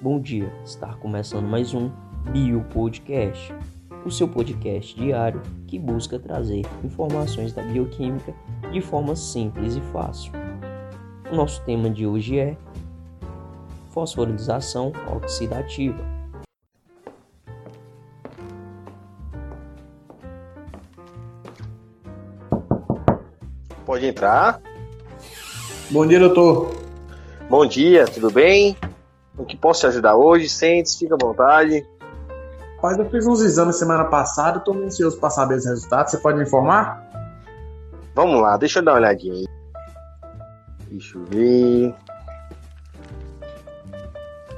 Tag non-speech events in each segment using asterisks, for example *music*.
Bom dia, está começando mais um Bio Podcast, o seu podcast diário que busca trazer informações da bioquímica de forma simples e fácil. O nosso tema de hoje é fosforilação oxidativa. Pode entrar. Bom dia, doutor. Bom dia, tudo bem? O que posso te ajudar hoje? Sente, fica à vontade. Rapaz, eu fiz uns exames semana passada, estou ansioso para saber os resultados. Você pode me informar? Vamos lá, deixa eu dar uma olhadinha aí. Deixa eu ver.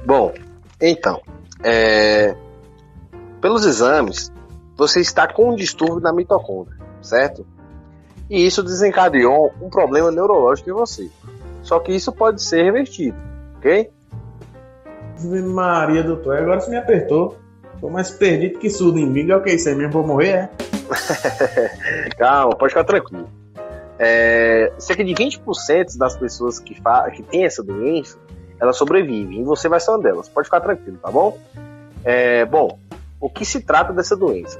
Bom, então, é... pelos exames, você está com um distúrbio na mitocôndria, certo? E isso desencadeou um problema neurológico em você. Só que isso pode ser revertido, ok? Maria, doutor, agora você me apertou. Tô mais perdido que surdo em mim. É o que isso aí mesmo? Vou morrer, é? *laughs* Calma, pode ficar tranquilo. É, cerca de 20% das pessoas que, que têm essa doença, elas sobrevivem. E você vai ser uma delas. Pode ficar tranquilo, tá bom? É, bom, o que se trata dessa doença?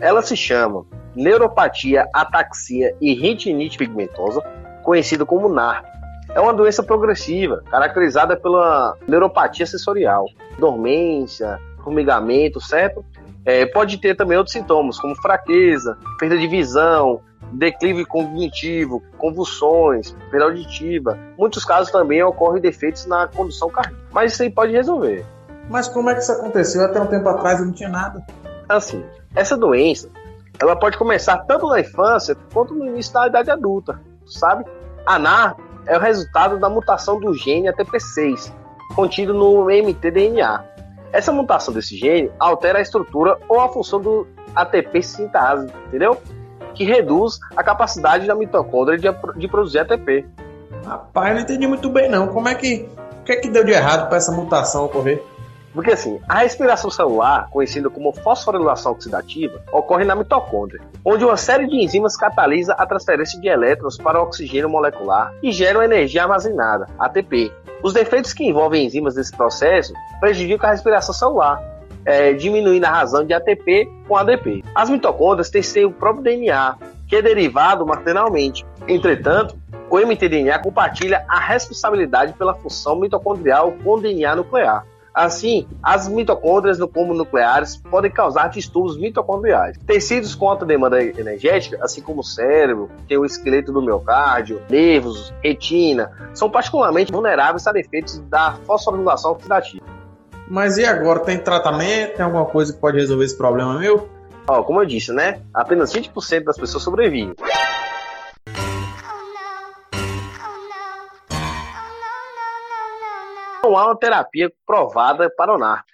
Ela se chama neuropatia, ataxia e retinite pigmentosa, conhecida como NARP. É uma doença progressiva, caracterizada pela neuropatia sensorial, dormência, formigamento, certo? É, pode ter também outros sintomas, como fraqueza, perda de visão, declive cognitivo, convulsões, perda auditiva. Muitos casos também ocorrem defeitos na condução cardíaca. Mas isso aí pode resolver. Mas como é que isso aconteceu? Até um tempo atrás eu não tinha nada. Assim, essa doença, ela pode começar tanto na infância quanto no início da idade adulta, sabe? A NAR é o resultado da mutação do gene ATP6, contido no mtDNA. Essa mutação desse gene altera a estrutura ou a função do ATP sintase, entendeu? Que reduz a capacidade da mitocôndria de, de produzir ATP. Rapaz, não entendi muito bem não. Como é que. O que é que deu de errado para essa mutação ocorrer? Porque assim, a respiração celular, conhecida como fosforilação oxidativa, ocorre na mitocôndria, onde uma série de enzimas catalisa a transferência de elétrons para o oxigênio molecular e geram energia armazenada, ATP. Os defeitos que envolvem enzimas nesse processo prejudicam a respiração celular, é, diminuindo a razão de ATP com ADP. As mitocôndrias têm o próprio DNA, que é derivado maternalmente. Entretanto, o mtDNA compartilha a responsabilidade pela função mitocondrial com o DNA nuclear. Assim, as mitocôndrias, como nucleares, podem causar distúrbios mitocondriais. Tecidos com alta demanda energética, assim como o cérebro, tem o esqueleto do miocárdio, nervos, retina, são particularmente vulneráveis a efeitos da fosforilação oxidativa. Mas e agora? Tem tratamento? Tem alguma coisa que pode resolver esse problema meu? Ó, como eu disse, né? Apenas 20% das pessoas sobrevivem. Há uma terapia provada para o NARP.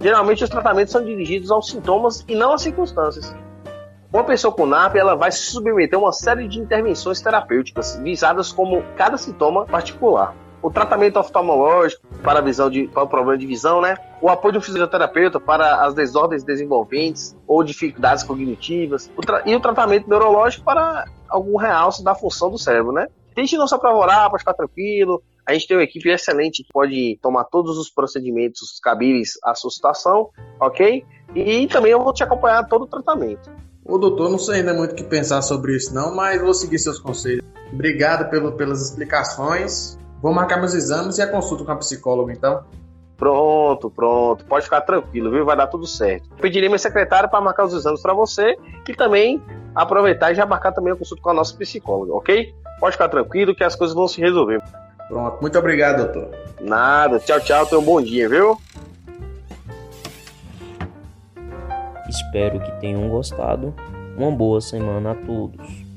Geralmente os tratamentos são dirigidos aos sintomas e não às circunstâncias. Uma pessoa com NARP ela vai se submeter a uma série de intervenções terapêuticas visadas como cada sintoma particular. O tratamento oftalmológico para visão de para o problema de visão, né? O apoio de um fisioterapeuta para as desordens desenvolventes ou dificuldades cognitivas, o e o tratamento neurológico para algum realce da função do cérebro, né? Tente não se apavorar, para ficar tranquilo, a gente tem uma equipe excelente que pode tomar todos os procedimentos cabíveis à sua situação, ok? E também eu vou te acompanhar todo o tratamento. Ô doutor, não sei ainda muito o que pensar sobre isso não, mas vou seguir seus conselhos. Obrigado pelo, pelas explicações. Vou marcar meus exames e a consulta com a psicóloga então. Pronto, pronto. Pode ficar tranquilo, viu? Vai dar tudo certo. Pedirei meu secretário para marcar os exames para você e também aproveitar e já marcar também a consulta com a nossa psicóloga, ok? Pode ficar tranquilo que as coisas vão se resolver. Pronto, muito obrigado, doutor. Nada, tchau, tchau, tenha um bom dia, viu? Espero que tenham gostado. Uma boa semana a todos.